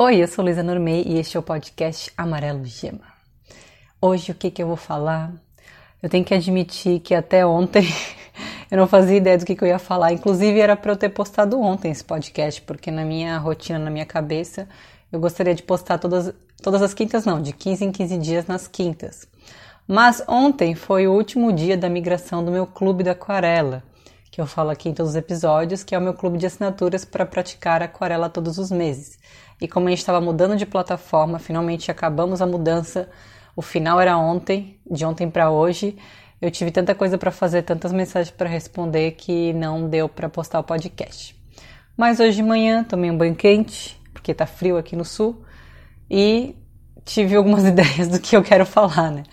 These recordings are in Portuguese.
Oi, eu sou Luísa Normei e este é o podcast Amarelo Gema. Hoje o que, que eu vou falar? Eu tenho que admitir que até ontem eu não fazia ideia do que, que eu ia falar. Inclusive era para eu ter postado ontem esse podcast, porque na minha rotina, na minha cabeça, eu gostaria de postar todas, todas as quintas, não, de 15 em 15 dias nas quintas. Mas ontem foi o último dia da migração do meu clube da aquarela, que eu falo aqui em todos os episódios, que é o meu clube de assinaturas para praticar aquarela todos os meses. E como a gente estava mudando de plataforma, finalmente acabamos a mudança. O final era ontem, de ontem para hoje. Eu tive tanta coisa para fazer, tantas mensagens para responder que não deu para postar o podcast. Mas hoje de manhã tomei um banho quente, porque tá frio aqui no sul, e tive algumas ideias do que eu quero falar, né?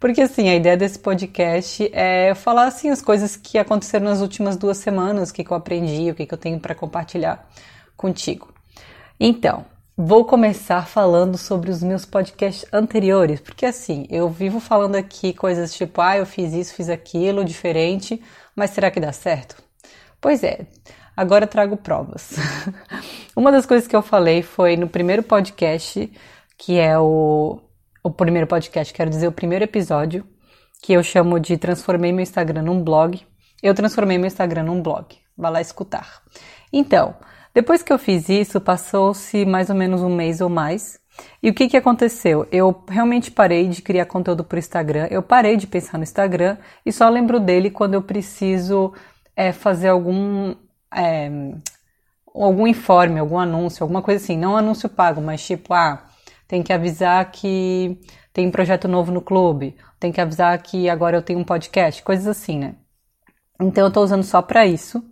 Porque assim, a ideia desse podcast é falar assim as coisas que aconteceram nas últimas duas semanas, o que, que eu aprendi, o que, que eu tenho para compartilhar contigo. Então, vou começar falando sobre os meus podcasts anteriores, porque assim, eu vivo falando aqui coisas tipo, ah, eu fiz isso, fiz aquilo, diferente, mas será que dá certo? Pois é, agora trago provas. Uma das coisas que eu falei foi no primeiro podcast, que é o, o primeiro podcast, quero dizer, o primeiro episódio, que eu chamo de Transformei meu Instagram num blog. Eu transformei meu Instagram num blog. Vá lá escutar. Então, depois que eu fiz isso, passou-se mais ou menos um mês ou mais. E o que, que aconteceu? Eu realmente parei de criar conteúdo para o Instagram, eu parei de pensar no Instagram e só lembro dele quando eu preciso é, fazer algum, é, algum informe, algum anúncio, alguma coisa assim. Não anúncio pago, mas tipo, ah, tem que avisar que tem um projeto novo no clube, tem que avisar que agora eu tenho um podcast, coisas assim, né? Então eu estou usando só para isso.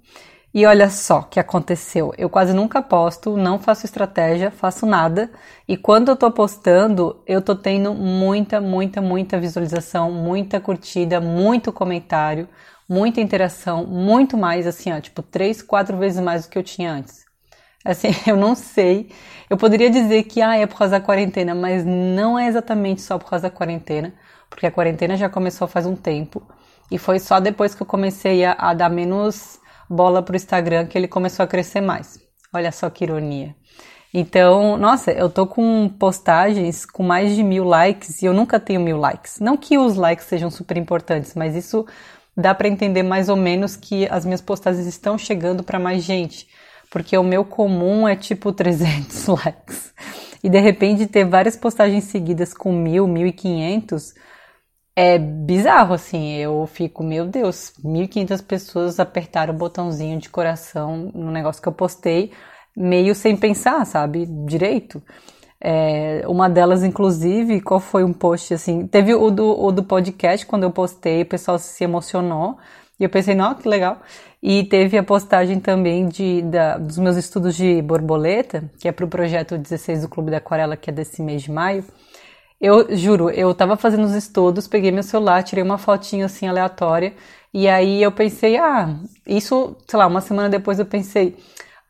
E olha só o que aconteceu. Eu quase nunca posto, não faço estratégia, faço nada. E quando eu tô postando, eu tô tendo muita, muita, muita visualização, muita curtida, muito comentário, muita interação, muito mais, assim, ó, tipo, três, quatro vezes mais do que eu tinha antes. Assim, eu não sei. Eu poderia dizer que ah, é por causa da quarentena, mas não é exatamente só por causa da quarentena, porque a quarentena já começou faz um tempo. E foi só depois que eu comecei a, a dar menos bola para o Instagram que ele começou a crescer mais. Olha só que ironia. Então, nossa, eu tô com postagens com mais de mil likes e eu nunca tenho mil likes. Não que os likes sejam super importantes, mas isso dá para entender mais ou menos que as minhas postagens estão chegando para mais gente, porque o meu comum é tipo 300 likes. E de repente ter várias postagens seguidas com mil, mil e quinhentos é bizarro, assim. Eu fico, meu Deus, 1.500 pessoas apertaram o botãozinho de coração no negócio que eu postei, meio sem pensar, sabe? Direito. É, uma delas, inclusive, qual foi um post assim? Teve o do, o do podcast, quando eu postei, o pessoal se emocionou. E eu pensei, não, que legal. E teve a postagem também de, da, dos meus estudos de borboleta, que é para o projeto 16 do Clube da Aquarela, que é desse mês de maio. Eu juro, eu tava fazendo os estudos, peguei meu celular, tirei uma fotinha assim aleatória, e aí eu pensei, ah, isso, sei lá, uma semana depois eu pensei,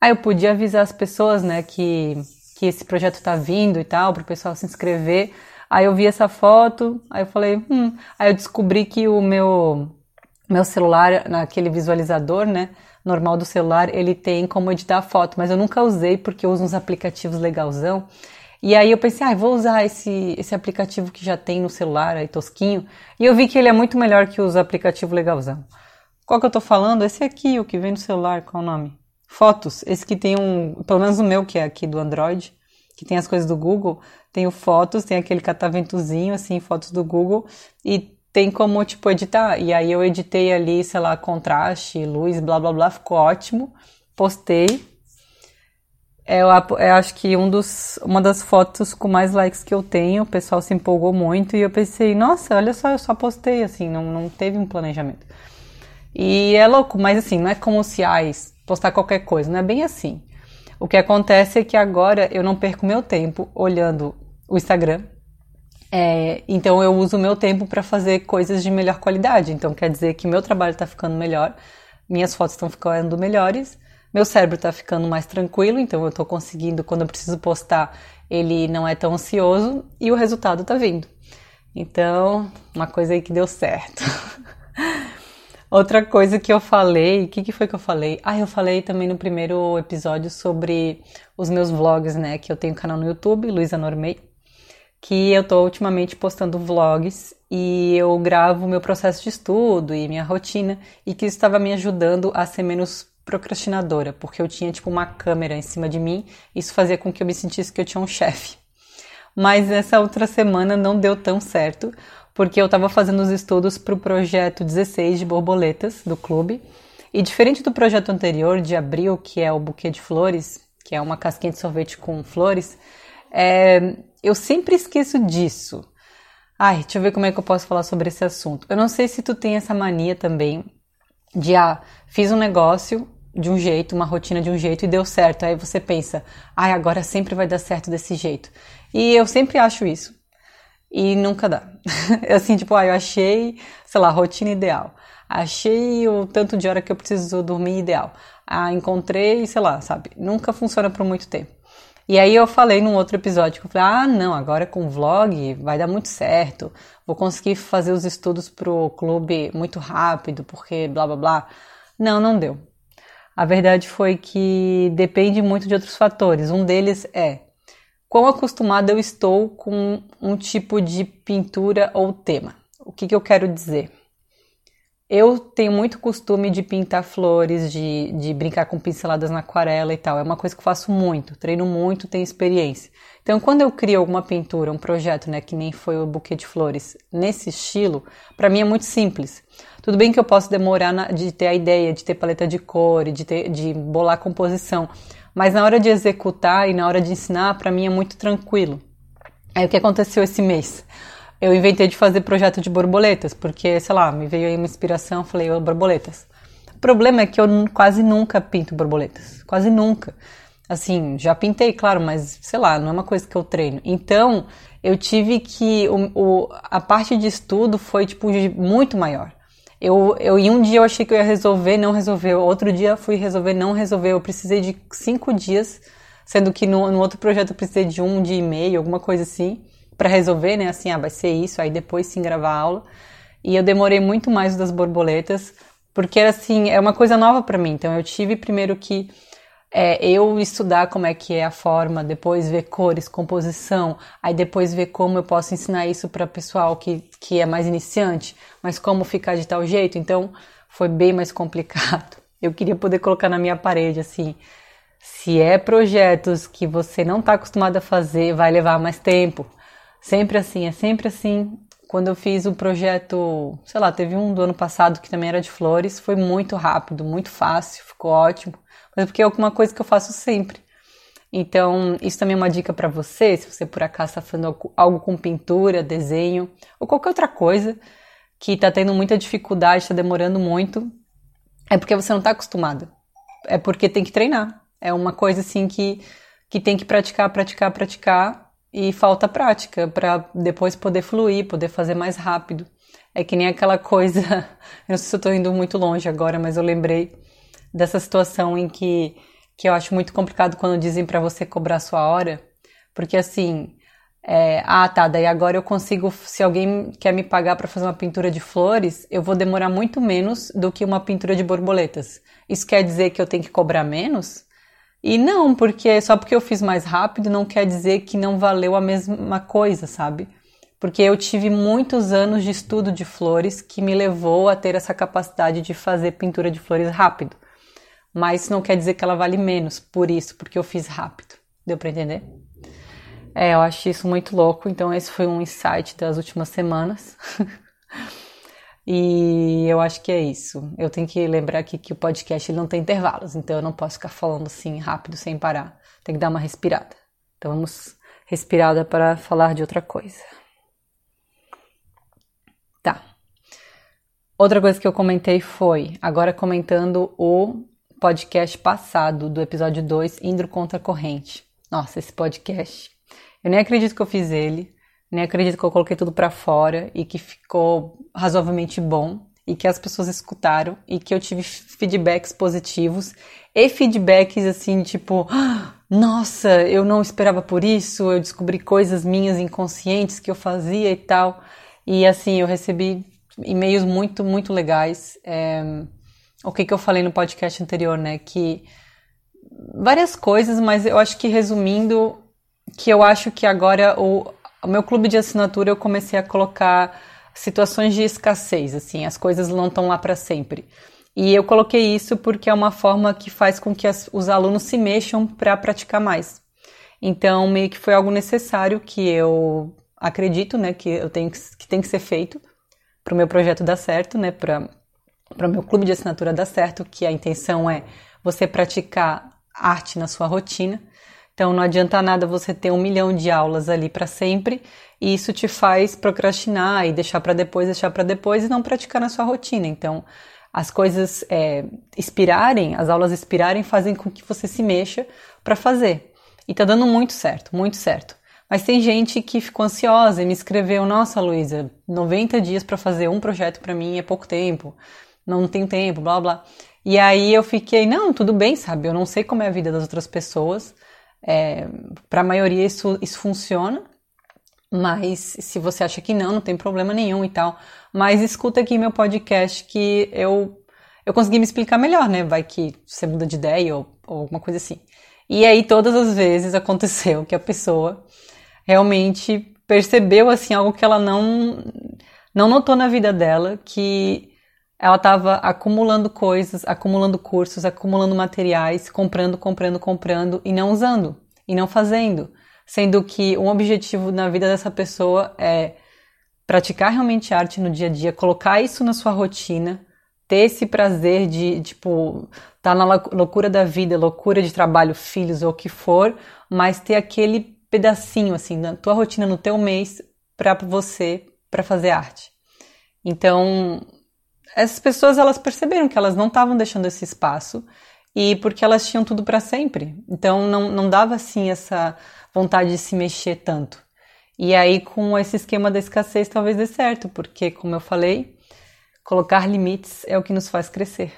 ah, eu podia avisar as pessoas, né, que, que esse projeto tá vindo e tal, pro pessoal se inscrever. Aí eu vi essa foto, aí eu falei, hum, aí eu descobri que o meu meu celular, naquele visualizador, né, normal do celular, ele tem como editar foto, mas eu nunca usei porque eu uso uns aplicativos legalzão. E aí eu pensei, ah, vou usar esse, esse aplicativo que já tem no celular, aí tosquinho. E eu vi que ele é muito melhor que os aplicativos legalzão. Qual que eu tô falando? Esse aqui, o que vem no celular, qual o nome? Fotos. Esse que tem um, pelo menos o meu, que é aqui do Android, que tem as coisas do Google, tem o Fotos, tem aquele cataventozinho, assim, fotos do Google, e tem como, tipo, editar. E aí eu editei ali, sei lá, contraste, luz, blá blá blá, ficou ótimo. Postei, eu, eu, acho que um dos, uma das fotos com mais likes que eu tenho, o pessoal se empolgou muito e eu pensei, nossa, olha só, eu só postei, assim, não, não teve um planejamento. E é louco, mas assim, não é como se, ai, postar qualquer coisa, não é bem assim. O que acontece é que agora eu não perco meu tempo olhando o Instagram, é, então eu uso meu tempo para fazer coisas de melhor qualidade. Então quer dizer que meu trabalho está ficando melhor, minhas fotos estão ficando melhores meu cérebro está ficando mais tranquilo, então eu estou conseguindo, quando eu preciso postar, ele não é tão ansioso e o resultado está vindo. Então, uma coisa aí que deu certo. Outra coisa que eu falei, o que, que foi que eu falei? Ah, eu falei também no primeiro episódio sobre os meus vlogs, né? Que eu tenho canal no YouTube, Luísa Normei, que eu tô ultimamente postando vlogs e eu gravo meu processo de estudo e minha rotina e que isso estava me ajudando a ser menos procrastinadora, porque eu tinha tipo uma câmera em cima de mim, isso fazia com que eu me sentisse que eu tinha um chefe. Mas essa outra semana não deu tão certo, porque eu estava fazendo os estudos para o projeto 16 de borboletas do clube. E diferente do projeto anterior, de abril, que é o buquê de flores, que é uma casquinha de sorvete com flores, é, eu sempre esqueço disso. Ai, deixa eu ver como é que eu posso falar sobre esse assunto. Eu não sei se tu tem essa mania também de, ah, fiz um negócio de um jeito, uma rotina de um jeito e deu certo. Aí você pensa, ai, agora sempre vai dar certo desse jeito. E eu sempre acho isso e nunca dá. assim, tipo, ah, eu achei, sei lá, a rotina ideal. Achei o tanto de hora que eu preciso dormir ideal. Ah, encontrei, sei lá, sabe? Nunca funciona por muito tempo. E aí eu falei num outro episódio que eu falei: "Ah, não, agora com vlog vai dar muito certo. Vou conseguir fazer os estudos pro clube muito rápido, porque blá blá blá". Não, não deu. A verdade foi que depende muito de outros fatores. Um deles é quão acostumada eu estou com um tipo de pintura ou tema. O que, que eu quero dizer? Eu tenho muito costume de pintar flores, de, de brincar com pinceladas na aquarela e tal. É uma coisa que eu faço muito, treino muito, tenho experiência. Então, quando eu crio alguma pintura, um projeto, né, que nem foi o buquê de flores, nesse estilo, para mim é muito simples. Tudo bem que eu posso demorar na, de ter a ideia, de ter paleta de cor, de, ter, de bolar a composição, mas na hora de executar e na hora de ensinar, para mim é muito tranquilo. Aí o que aconteceu esse mês? Eu inventei de fazer projeto de borboletas, porque, sei lá, me veio aí uma inspiração, falei, oh, borboletas. O problema é que eu quase nunca pinto borboletas, quase nunca. Assim, já pintei, claro, mas sei lá, não é uma coisa que eu treino. Então, eu tive que. O, o, a parte de estudo foi, tipo, muito maior. Eu, eu, em um dia eu achei que eu ia resolver, não resolveu. Outro dia fui resolver, não resolveu. Eu precisei de cinco dias, sendo que no, no outro projeto eu precisei de um dia e meio, alguma coisa assim, para resolver, né? Assim, ah, vai ser isso, aí depois sim gravar a aula. E eu demorei muito mais das borboletas, porque assim, é uma coisa nova para mim. Então eu tive primeiro que é, eu estudar como é que é a forma, depois ver cores, composição, aí depois ver como eu posso ensinar isso para pessoal que, que é mais iniciante, mas como ficar de tal jeito. Então foi bem mais complicado. Eu queria poder colocar na minha parede assim. Se é projetos que você não está acostumado a fazer, vai levar mais tempo. Sempre assim, é sempre assim. Quando eu fiz o projeto, sei lá, teve um do ano passado que também era de flores, foi muito rápido, muito fácil, ficou ótimo mas porque é alguma coisa que eu faço sempre. Então, isso também é uma dica para você, se você por acaso está fazendo algo com pintura, desenho ou qualquer outra coisa que está tendo muita dificuldade, está demorando muito, é porque você não está acostumado. É porque tem que treinar. É uma coisa assim que, que tem que praticar, praticar, praticar e falta prática para depois poder fluir, poder fazer mais rápido. É que nem aquela coisa, eu não sei se eu estou indo muito longe agora, mas eu lembrei dessa situação em que, que eu acho muito complicado quando dizem para você cobrar sua hora, porque assim, é, ah tá, daí agora eu consigo, se alguém quer me pagar para fazer uma pintura de flores, eu vou demorar muito menos do que uma pintura de borboletas. Isso quer dizer que eu tenho que cobrar menos? E não, porque só porque eu fiz mais rápido não quer dizer que não valeu a mesma coisa, sabe? Porque eu tive muitos anos de estudo de flores que me levou a ter essa capacidade de fazer pintura de flores rápido mas não quer dizer que ela vale menos por isso, porque eu fiz rápido. Deu para entender? É, eu acho isso muito louco. Então, esse foi um insight das últimas semanas. e eu acho que é isso. Eu tenho que lembrar aqui que o podcast ele não tem intervalos, então eu não posso ficar falando assim rápido sem parar. Tem que dar uma respirada. Então, vamos respirada para falar de outra coisa. Tá. Outra coisa que eu comentei foi, agora comentando o podcast passado, do episódio 2, Indo contra a Corrente. Nossa, esse podcast. Eu nem acredito que eu fiz ele, nem acredito que eu coloquei tudo para fora e que ficou razoavelmente bom e que as pessoas escutaram e que eu tive feedbacks positivos e feedbacks assim, tipo, nossa, eu não esperava por isso, eu descobri coisas minhas inconscientes que eu fazia e tal. E assim, eu recebi e-mails muito, muito legais. É, o que, que eu falei no podcast anterior, né? Que várias coisas, mas eu acho que resumindo, que eu acho que agora o, o meu clube de assinatura eu comecei a colocar situações de escassez, assim, as coisas não estão lá para sempre. E eu coloquei isso porque é uma forma que faz com que as, os alunos se mexam para praticar mais. Então, meio que foi algo necessário que eu acredito, né, que eu tenho que, que tem que ser feito para o meu projeto dar certo, né, para para o meu clube de assinatura dar certo, que a intenção é você praticar arte na sua rotina. Então não adianta nada você ter um milhão de aulas ali para sempre e isso te faz procrastinar e deixar para depois, deixar para depois e não praticar na sua rotina. Então as coisas é, inspirarem, as aulas inspirarem fazem com que você se mexa para fazer. E tá dando muito certo, muito certo. Mas tem gente que ficou ansiosa e me escreveu: Nossa, Luísa, 90 dias para fazer um projeto para mim é pouco tempo, não tenho tempo, blá blá. E aí eu fiquei: Não, tudo bem, sabe? Eu não sei como é a vida das outras pessoas. É, para a maioria isso, isso funciona, mas se você acha que não, não tem problema nenhum e tal. Mas escuta aqui meu podcast que eu, eu consegui me explicar melhor, né? Vai que você muda de ideia ou, ou alguma coisa assim. E aí todas as vezes aconteceu que a pessoa realmente percebeu assim algo que ela não não notou na vida dela, que ela estava acumulando coisas, acumulando cursos, acumulando materiais, comprando, comprando, comprando e não usando e não fazendo, sendo que um objetivo na vida dessa pessoa é praticar realmente arte no dia a dia, colocar isso na sua rotina, ter esse prazer de, tipo, estar tá na loucura da vida, loucura de trabalho, filhos ou o que for, mas ter aquele pedacinho assim na tua rotina, no teu mês para você para fazer arte. Então, essas pessoas elas perceberam que elas não estavam deixando esse espaço e porque elas tinham tudo para sempre. Então não, não dava assim essa vontade de se mexer tanto. E aí com esse esquema da escassez talvez dê certo, porque como eu falei, colocar limites é o que nos faz crescer.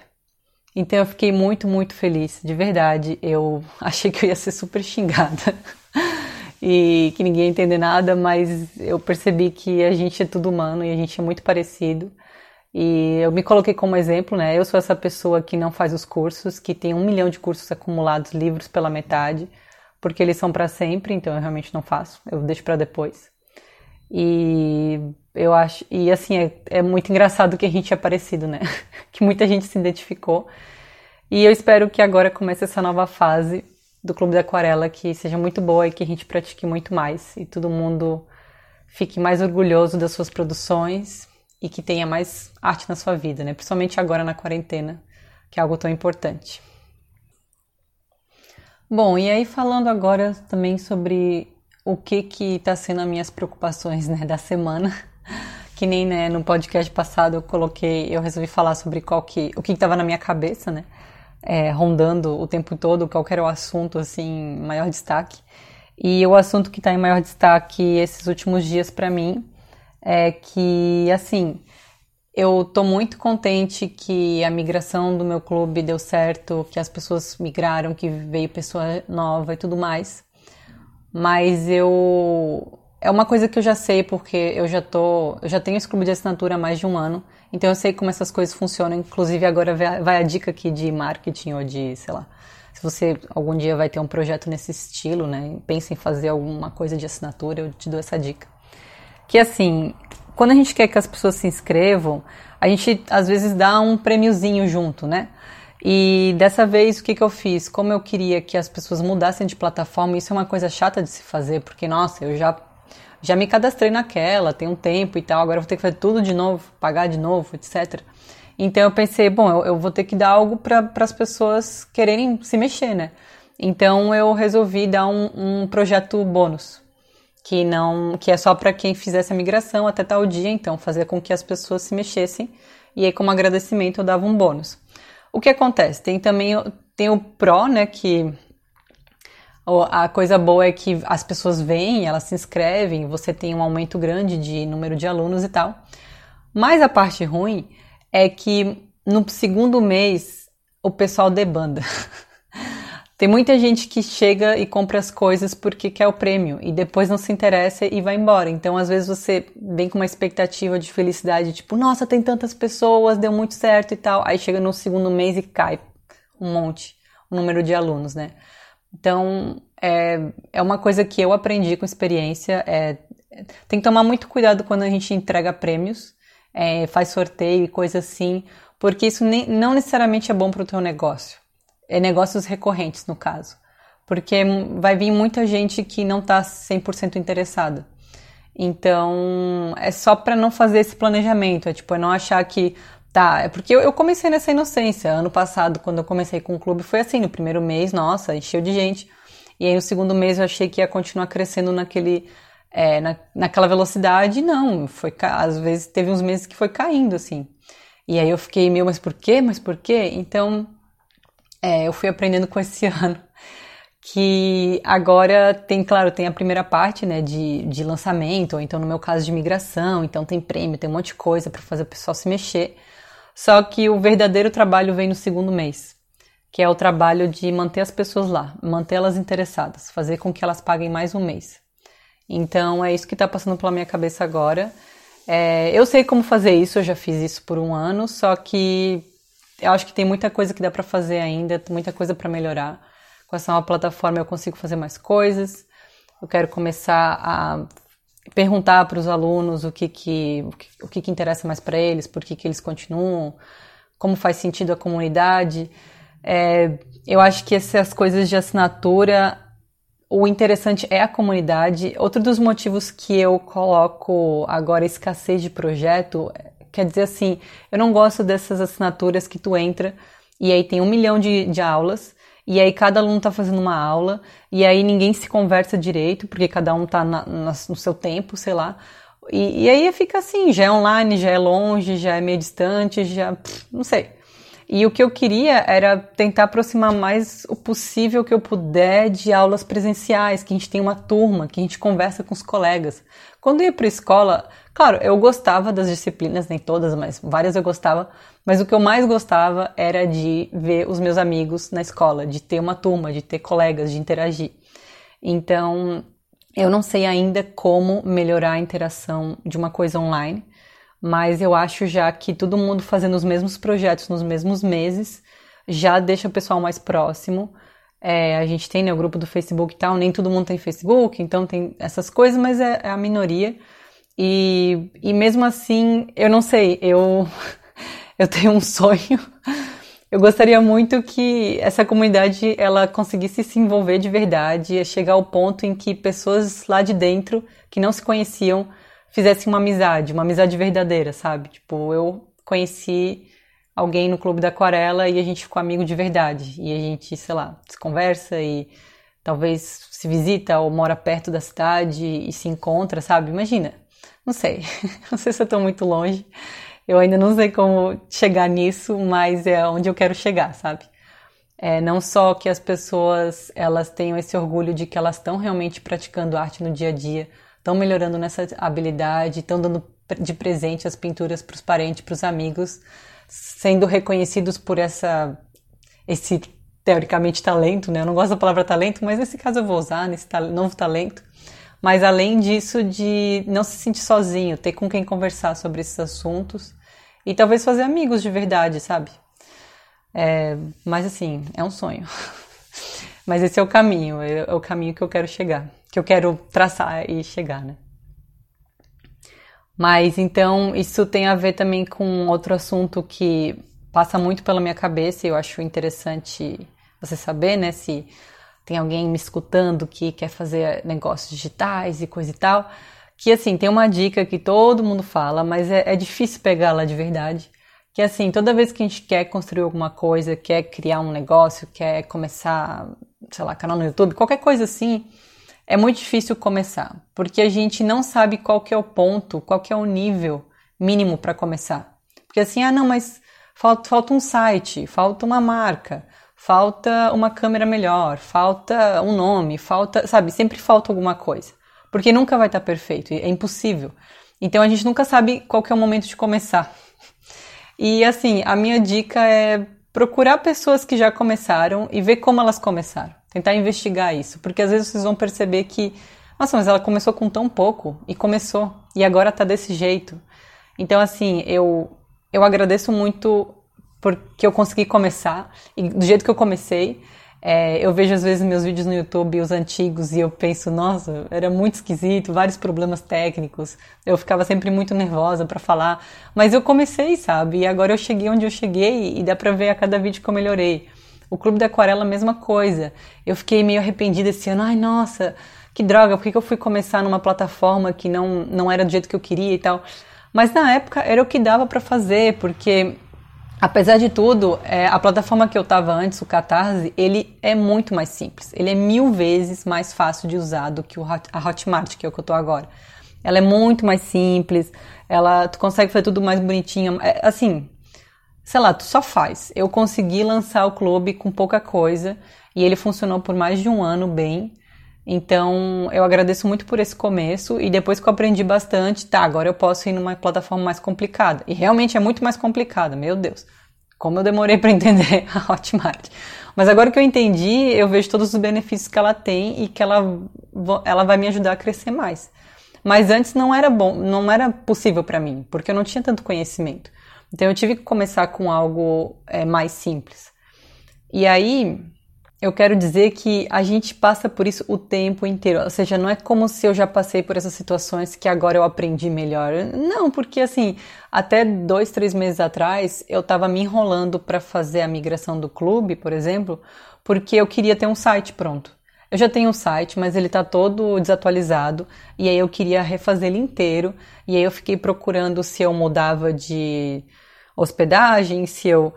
Então eu fiquei muito, muito feliz, de verdade. Eu achei que eu ia ser super xingada e que ninguém ia entender nada, mas eu percebi que a gente é tudo humano e a gente é muito parecido. E eu me coloquei como exemplo, né? Eu sou essa pessoa que não faz os cursos, que tem um milhão de cursos acumulados, livros pela metade, porque eles são para sempre, então eu realmente não faço, eu deixo para depois. E eu acho, e assim, é, é muito engraçado que a gente é parecido, né? que muita gente se identificou. E eu espero que agora comece essa nova fase do Clube da Aquarela que seja muito boa e que a gente pratique muito mais e todo mundo fique mais orgulhoso das suas produções e que tenha mais arte na sua vida, né? Principalmente agora na quarentena, que é algo tão importante. Bom, e aí falando agora também sobre o que que está sendo as minhas preocupações, né, da semana, que nem né, no podcast passado eu coloquei, eu resolvi falar sobre qual que, o que estava na minha cabeça, né? é, rondando o tempo todo, qual era o assunto assim maior destaque. E o assunto que está em maior destaque esses últimos dias para mim é que, assim, eu estou muito contente que a migração do meu clube deu certo, que as pessoas migraram, que veio pessoa nova e tudo mais. Mas eu é uma coisa que eu já sei porque eu já tô, eu já tenho esse clube de assinatura há mais de um ano então eu sei como essas coisas funcionam. Inclusive agora vai a dica aqui de marketing ou de, sei lá, se você algum dia vai ter um projeto nesse estilo, né? Pensa em fazer alguma coisa de assinatura, eu te dou essa dica. Que assim, quando a gente quer que as pessoas se inscrevam, a gente às vezes dá um prêmiozinho junto, né? E dessa vez o que, que eu fiz? Como eu queria que as pessoas mudassem de plataforma, isso é uma coisa chata de se fazer, porque nossa, eu já já me cadastrei naquela, tem um tempo e tal, agora vou ter que fazer tudo de novo, pagar de novo, etc. Então eu pensei, bom, eu, eu vou ter que dar algo para as pessoas quererem se mexer, né? Então eu resolvi dar um, um projeto bônus, que não, que é só para quem fizesse a migração até tal dia, então fazer com que as pessoas se mexessem e aí como agradecimento eu dava um bônus. O que acontece? Tem também tem o Pro, né, que a coisa boa é que as pessoas vêm, elas se inscrevem, você tem um aumento grande de número de alunos e tal. Mas a parte ruim é que no segundo mês o pessoal debanda. Tem muita gente que chega e compra as coisas porque quer o prêmio e depois não se interessa e vai embora. Então, às vezes você vem com uma expectativa de felicidade, tipo, nossa, tem tantas pessoas, deu muito certo e tal. Aí chega no segundo mês e cai um monte, o número de alunos, né? Então, é, é uma coisa que eu aprendi com experiência. É, tem que tomar muito cuidado quando a gente entrega prêmios, é, faz sorteio e coisa assim, porque isso nem, não necessariamente é bom para o teu negócio é negócios recorrentes no caso, porque vai vir muita gente que não está 100% interessada. Então, é só para não fazer esse planejamento, é tipo, é não achar que tá, é porque eu, comecei nessa inocência. Ano passado, quando eu comecei com o clube, foi assim, no primeiro mês, nossa, encheu de gente. E aí no segundo mês eu achei que ia continuar crescendo naquele é, na, naquela velocidade, não, foi às vezes teve uns meses que foi caindo assim. E aí eu fiquei meio, mas por quê? Mas por quê? Então, é, eu fui aprendendo com esse ano que agora tem, claro, tem a primeira parte, né, de, de lançamento, ou então no meu caso de migração, então tem prêmio, tem um monte de coisa para fazer o pessoal se mexer. Só que o verdadeiro trabalho vem no segundo mês, que é o trabalho de manter as pessoas lá, mantê-las interessadas, fazer com que elas paguem mais um mês. Então é isso que está passando pela minha cabeça agora. É, eu sei como fazer isso, eu já fiz isso por um ano, só que eu acho que tem muita coisa que dá para fazer ainda, muita coisa para melhorar. Com essa nova plataforma eu consigo fazer mais coisas. Eu quero começar a perguntar para os alunos o que que, o que, que interessa mais para eles, por que, que eles continuam, como faz sentido a comunidade. É, eu acho que essas coisas de assinatura, o interessante é a comunidade. Outro dos motivos que eu coloco agora escassez de projeto Quer dizer assim, eu não gosto dessas assinaturas que tu entra e aí tem um milhão de, de aulas e aí cada aluno está fazendo uma aula e aí ninguém se conversa direito porque cada um está no seu tempo, sei lá. E, e, aí fica assim, já é online, já é longe, já é meio distante, já pff, não sei. E o que eu queria era tentar aproximar mais o possível que eu puder de aulas presenciais, que a gente tem uma turma, que a gente conversa com os colegas. Quando eu ia para a escola, Claro, eu gostava das disciplinas, nem todas, mas várias eu gostava. Mas o que eu mais gostava era de ver os meus amigos na escola, de ter uma turma, de ter colegas, de interagir. Então, eu não sei ainda como melhorar a interação de uma coisa online, mas eu acho já que todo mundo fazendo os mesmos projetos nos mesmos meses já deixa o pessoal mais próximo. É, a gente tem né, o grupo do Facebook e tal, nem todo mundo tem Facebook, então tem essas coisas, mas é, é a minoria. E, e mesmo assim, eu não sei, eu, eu tenho um sonho. Eu gostaria muito que essa comunidade ela conseguisse se envolver de verdade chegar ao ponto em que pessoas lá de dentro que não se conheciam fizessem uma amizade, uma amizade verdadeira, sabe? Tipo, eu conheci alguém no Clube da Aquarela e a gente ficou amigo de verdade. E a gente, sei lá, se conversa e talvez se visita ou mora perto da cidade e se encontra, sabe? Imagina, não sei, não sei se eu estou muito longe. Eu ainda não sei como chegar nisso, mas é onde eu quero chegar, sabe? É, não só que as pessoas elas tenham esse orgulho de que elas estão realmente praticando arte no dia a dia, estão melhorando nessa habilidade, estão dando de presente as pinturas para os parentes, para os amigos, sendo reconhecidos por essa esse teoricamente talento, né? Eu não gosto da palavra talento, mas nesse caso eu vou usar nesse novo talento mas além disso, de não se sentir sozinho, ter com quem conversar sobre esses assuntos e talvez fazer amigos de verdade, sabe? É, mas assim, é um sonho. mas esse é o caminho, é o caminho que eu quero chegar, que eu quero traçar e chegar, né? Mas então isso tem a ver também com outro assunto que passa muito pela minha cabeça e eu acho interessante você saber, né? Se tem alguém me escutando que quer fazer negócios digitais e coisa e tal, que assim, tem uma dica que todo mundo fala, mas é, é difícil pegá-la de verdade. Que assim, toda vez que a gente quer construir alguma coisa, quer criar um negócio, quer começar, sei lá, canal no YouTube, qualquer coisa assim, é muito difícil começar, porque a gente não sabe qual que é o ponto, qual que é o nível mínimo para começar. Porque assim, ah, não, mas falta, falta um site, falta uma marca, falta uma câmera melhor, falta um nome, falta, sabe, sempre falta alguma coisa. Porque nunca vai estar perfeito, é impossível. Então a gente nunca sabe qual é o momento de começar. E assim, a minha dica é procurar pessoas que já começaram e ver como elas começaram. Tentar investigar isso, porque às vezes vocês vão perceber que, nossa, mas ela começou com tão pouco e começou e agora tá desse jeito. Então, assim, eu eu agradeço muito porque eu consegui começar e do jeito que eu comecei. É, eu vejo às vezes meus vídeos no YouTube, os antigos, e eu penso, nossa, era muito esquisito, vários problemas técnicos. Eu ficava sempre muito nervosa para falar, mas eu comecei, sabe? E agora eu cheguei onde eu cheguei e dá pra ver a cada vídeo que eu melhorei. O Clube da Aquarela, mesma coisa. Eu fiquei meio arrependida esse ano, ai nossa, que droga, por que eu fui começar numa plataforma que não, não era do jeito que eu queria e tal? Mas na época era o que dava para fazer, porque apesar de tudo, é, a plataforma que eu estava antes, o Catarse, ele é muito mais simples. Ele é mil vezes mais fácil de usar do que o Hot, a Hotmart, que é o que eu estou agora. Ela é muito mais simples, ela tu consegue fazer tudo mais bonitinho. É, assim, sei lá, tu só faz. Eu consegui lançar o clube com pouca coisa e ele funcionou por mais de um ano bem. Então, eu agradeço muito por esse começo e depois que eu aprendi bastante, tá, agora eu posso ir numa plataforma mais complicada. E realmente é muito mais complicada, meu Deus. Como eu demorei para entender a Hotmart. Mas agora que eu entendi, eu vejo todos os benefícios que ela tem e que ela, ela vai me ajudar a crescer mais. Mas antes não era bom, não era possível para mim, porque eu não tinha tanto conhecimento. Então eu tive que começar com algo é, mais simples. E aí, eu quero dizer que a gente passa por isso o tempo inteiro. Ou seja, não é como se eu já passei por essas situações que agora eu aprendi melhor. Não, porque assim, até dois, três meses atrás, eu estava me enrolando para fazer a migração do clube, por exemplo, porque eu queria ter um site pronto. Eu já tenho um site, mas ele está todo desatualizado e aí eu queria refazer ele inteiro. E aí eu fiquei procurando se eu mudava de hospedagem, se eu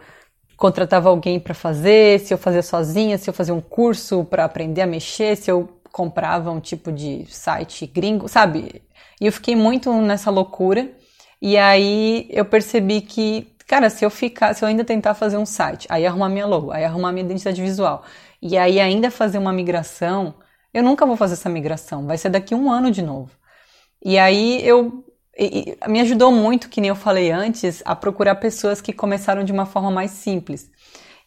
contratava alguém para fazer, se eu fazia sozinha, se eu fazia um curso para aprender a mexer, se eu comprava um tipo de site gringo, sabe? E eu fiquei muito nessa loucura. E aí eu percebi que, cara, se eu ficar, se eu ainda tentar fazer um site, aí arrumar minha logo, aí arrumar minha identidade visual, e aí ainda fazer uma migração, eu nunca vou fazer essa migração, vai ser daqui um ano de novo. E aí eu e, me ajudou muito, que nem eu falei antes, a procurar pessoas que começaram de uma forma mais simples.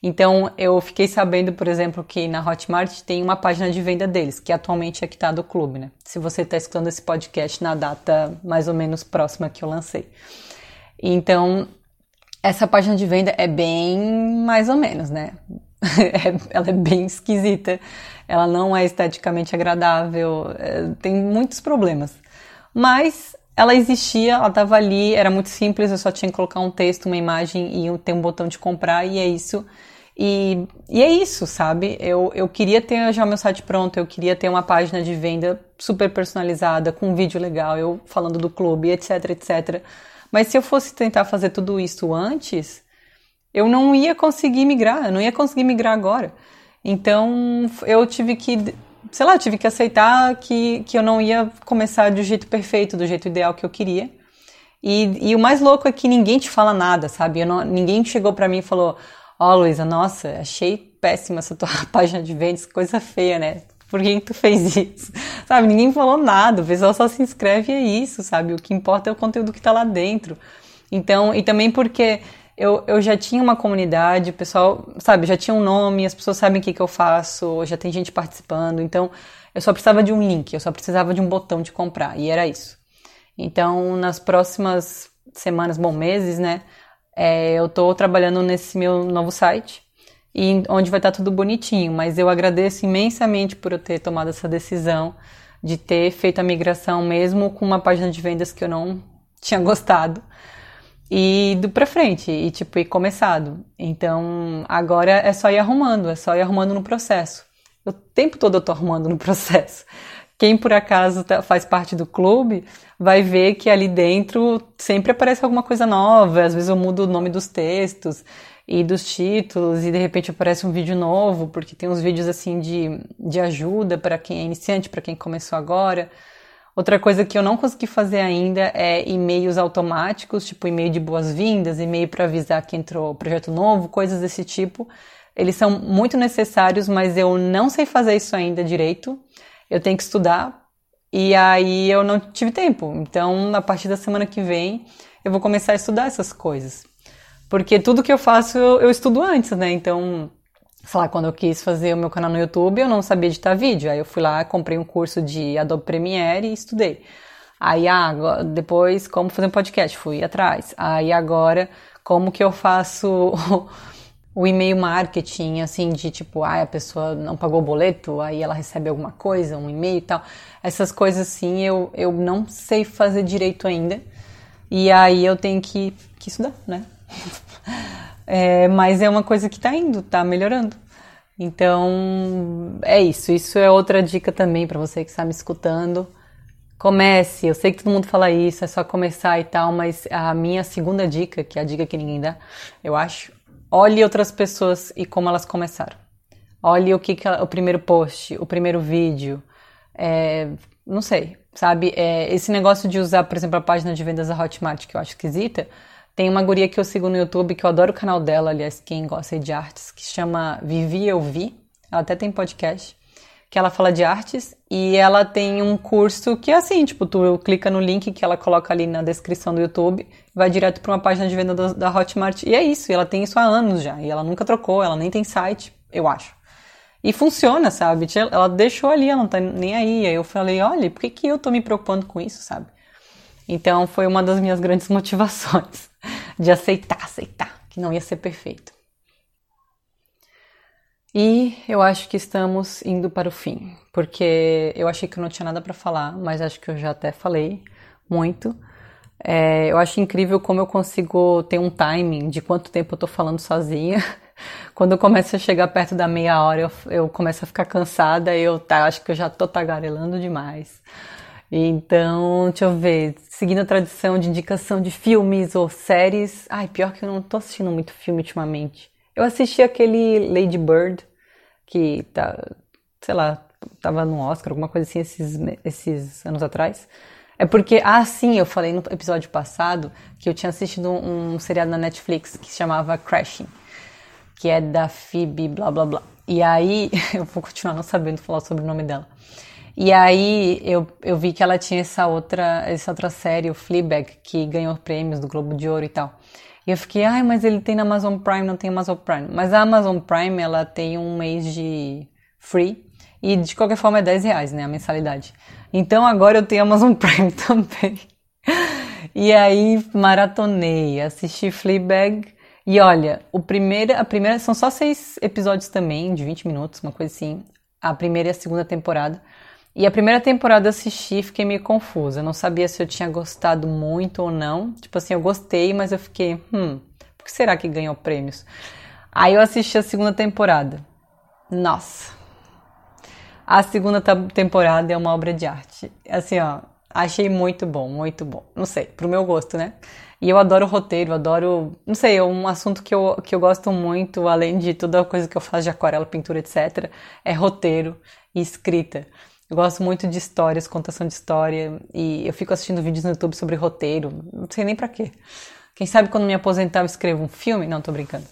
Então, eu fiquei sabendo, por exemplo, que na Hotmart tem uma página de venda deles, que atualmente é que está do clube, né? Se você está escutando esse podcast na data mais ou menos próxima que eu lancei. Então, essa página de venda é bem mais ou menos, né? É, ela é bem esquisita, ela não é esteticamente agradável, é, tem muitos problemas. Mas ela existia, ela estava ali, era muito simples, eu só tinha que colocar um texto, uma imagem e ter um botão de comprar e é isso. E, e é isso, sabe? Eu, eu queria ter já meu site pronto, eu queria ter uma página de venda super personalizada, com um vídeo legal, eu falando do clube, etc, etc. Mas se eu fosse tentar fazer tudo isso antes, eu não ia conseguir migrar, eu não ia conseguir migrar agora. Então eu tive que sei lá, tive que aceitar que, que eu não ia começar do jeito perfeito, do jeito ideal que eu queria. E, e o mais louco é que ninguém te fala nada, sabe? Não, ninguém chegou para mim e falou: Ó, oh, Luísa, nossa, achei péssima essa tua página de vendas, coisa feia, né? Por que, que tu fez isso? Sabe? Ninguém falou nada, o pessoal só se inscreve e é isso, sabe? O que importa é o conteúdo que tá lá dentro. Então, e também porque eu, eu já tinha uma comunidade, o pessoal, sabe, já tinha um nome, as pessoas sabem o que, que eu faço, já tem gente participando, então eu só precisava de um link, eu só precisava de um botão de comprar, e era isso. Então, nas próximas semanas, bom, meses, né, é, eu tô trabalhando nesse meu novo site, e onde vai estar tudo bonitinho, mas eu agradeço imensamente por eu ter tomado essa decisão de ter feito a migração mesmo com uma página de vendas que eu não tinha gostado e ido pra frente, e tipo, ir começado. Então, agora é só ir arrumando, é só ir arrumando no processo. O tempo todo eu tô arrumando no processo. Quem por acaso tá, faz parte do clube vai ver que ali dentro sempre aparece alguma coisa nova. Às vezes eu mudo o nome dos textos e dos títulos, e de repente aparece um vídeo novo, porque tem uns vídeos assim de, de ajuda para quem é iniciante, para quem começou agora. Outra coisa que eu não consegui fazer ainda é e-mails automáticos, tipo e-mail de boas-vindas, e-mail para avisar que entrou projeto novo, coisas desse tipo. Eles são muito necessários, mas eu não sei fazer isso ainda direito. Eu tenho que estudar e aí eu não tive tempo. Então, a partir da semana que vem, eu vou começar a estudar essas coisas. Porque tudo que eu faço eu, eu estudo antes, né? Então, sei lá, quando eu quis fazer o meu canal no YouTube, eu não sabia editar vídeo. Aí eu fui lá, comprei um curso de Adobe Premiere e estudei. Aí, ah, depois, como fazer um podcast? Fui atrás. Aí agora, como que eu faço o e-mail marketing, assim, de tipo, ah, a pessoa não pagou o boleto, aí ela recebe alguma coisa, um e-mail e tal. Essas coisas, assim, eu, eu não sei fazer direito ainda. E aí eu tenho que, que estudar, né? é, mas é uma coisa que tá indo, tá melhorando. Então, é isso. Isso é outra dica também para você que está me escutando. Comece, eu sei que todo mundo fala isso, é só começar e tal, mas a minha segunda dica, que é a dica que ninguém dá, eu acho, Olhe outras pessoas e como elas começaram. Olhe o que, que o primeiro post, o primeiro vídeo, é, não sei, sabe? É, esse negócio de usar, por exemplo, a página de vendas da Hotmart, que eu acho esquisita, tem uma guria que eu sigo no YouTube, que eu adoro o canal dela, aliás, quem gosta de artes, que chama Vivi Eu Vi. Ela até tem podcast que ela fala de artes e ela tem um curso que é assim, tipo, tu clica no link que ela coloca ali na descrição do YouTube, vai direto para uma página de venda da Hotmart e é isso, e ela tem isso há anos já, e ela nunca trocou, ela nem tem site, eu acho. E funciona, sabe? Ela deixou ali, ela não tá nem aí. Aí eu falei, olha, por que, que eu tô me preocupando com isso, sabe? Então foi uma das minhas grandes motivações de aceitar, aceitar que não ia ser perfeito. E eu acho que estamos indo para o fim, porque eu achei que eu não tinha nada para falar, mas acho que eu já até falei muito. É, eu acho incrível como eu consigo ter um timing de quanto tempo eu tô falando sozinha. Quando eu começo a chegar perto da meia hora, eu, eu começo a ficar cansada e eu tá, acho que eu já tô tagarelando demais. Então, deixa eu ver, seguindo a tradição de indicação de filmes ou séries. Ai, pior que eu não tô assistindo muito filme ultimamente. Eu assisti aquele Lady Bird, que tá, sei lá, tava no Oscar, alguma coisa assim, esses, esses anos atrás. É porque, ah, sim, eu falei no episódio passado que eu tinha assistido um, um seriado na Netflix que se chamava Crashing, que é da Phoebe, blá blá blá. E aí, eu vou continuar não sabendo falar sobre o nome dela. E aí eu, eu vi que ela tinha essa outra, essa outra série, o Fleabag, que ganhou prêmios do Globo de Ouro e tal. E eu fiquei, ai, mas ele tem na Amazon Prime, não tem Amazon Prime. Mas a Amazon Prime, ela tem um mês de free. E de qualquer forma é 10 reais, né, a mensalidade. Então agora eu tenho Amazon Prime também. e aí maratonei, assisti Fleabag. E olha, o primeiro, a primeira, são só seis episódios também, de 20 minutos, uma coisa assim. A primeira e a segunda temporada. E a primeira temporada eu assisti e fiquei meio confusa. Eu não sabia se eu tinha gostado muito ou não. Tipo assim, eu gostei, mas eu fiquei, hum, por que será que ganhou prêmios? Aí eu assisti a segunda temporada. Nossa! A segunda temporada é uma obra de arte. Assim, ó, achei muito bom, muito bom. Não sei, pro meu gosto, né? E eu adoro roteiro, adoro. Não sei, é um assunto que eu, que eu gosto muito, além de toda a coisa que eu faço de aquarela, pintura, etc., é roteiro e escrita. Eu gosto muito de histórias, contação de história, e eu fico assistindo vídeos no YouTube sobre roteiro, não sei nem para quê. Quem sabe quando me aposentar eu escrevo um filme? Não, tô brincando.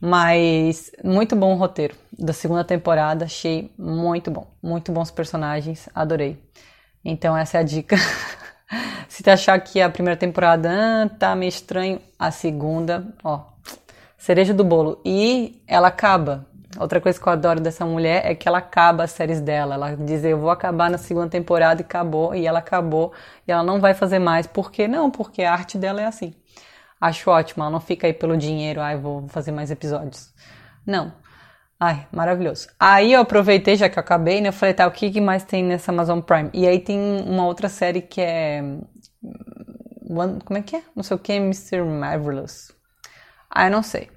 Mas muito bom o roteiro da segunda temporada, achei muito bom. Muito bons personagens, adorei. Então essa é a dica. Se tu achar que a primeira temporada ah, tá meio estranho, a segunda, ó, cereja do bolo. E ela acaba Outra coisa que eu adoro dessa mulher é que ela acaba as séries dela. Ela diz, eu vou acabar na segunda temporada e acabou, e ela acabou, e ela não vai fazer mais. Por quê? Não, porque a arte dela é assim. Acho ótimo, ela não fica aí pelo dinheiro, ai, vou fazer mais episódios. Não. Ai, maravilhoso. Aí eu aproveitei, já que eu acabei, né? Eu falei, tá, o que mais tem nessa Amazon Prime? E aí tem uma outra série que é. One, como é que é? Não sei o que, Mr. Marvelous. Ah, eu não sei.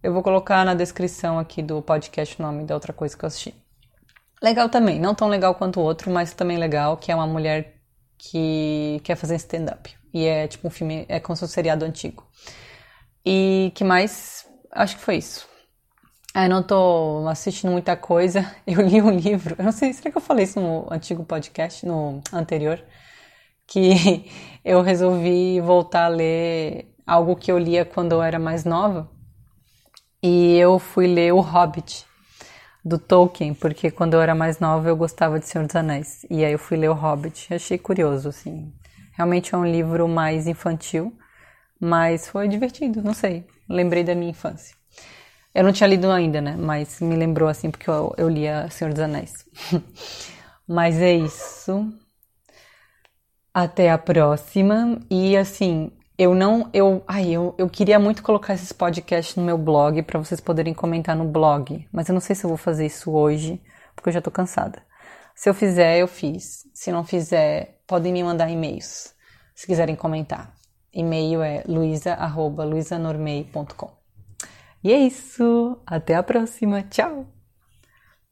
Eu vou colocar na descrição aqui do podcast o nome da outra coisa que eu assisti. Legal também, não tão legal quanto o outro, mas também legal, que é uma mulher que quer fazer stand-up. E é tipo um filme, é como se fosse um seriado antigo. E que mais? Acho que foi isso. Ah, eu não tô assistindo muita coisa. Eu li um livro, eu não sei, será que eu falei isso no antigo podcast, no anterior? Que eu resolvi voltar a ler algo que eu lia quando eu era mais nova e eu fui ler O Hobbit do Tolkien, porque quando eu era mais nova eu gostava de Senhor dos Anéis. E aí eu fui ler O Hobbit, achei curioso, assim. Realmente é um livro mais infantil, Mas foi divertido, não sei. Lembrei da minha infância. Eu não tinha lido ainda, né? Mas me lembrou assim porque eu, eu lia Senhor dos Anéis. Mas é isso. Até a próxima. E assim, eu não. Eu, ai, eu, eu queria muito colocar esses podcasts no meu blog para vocês poderem comentar no blog. Mas eu não sei se eu vou fazer isso hoje, porque eu já tô cansada. Se eu fizer, eu fiz. Se não fizer, podem me mandar e-mails, se quiserem comentar. E-mail é luisa.luisanormei.com. E é isso. Até a próxima. Tchau!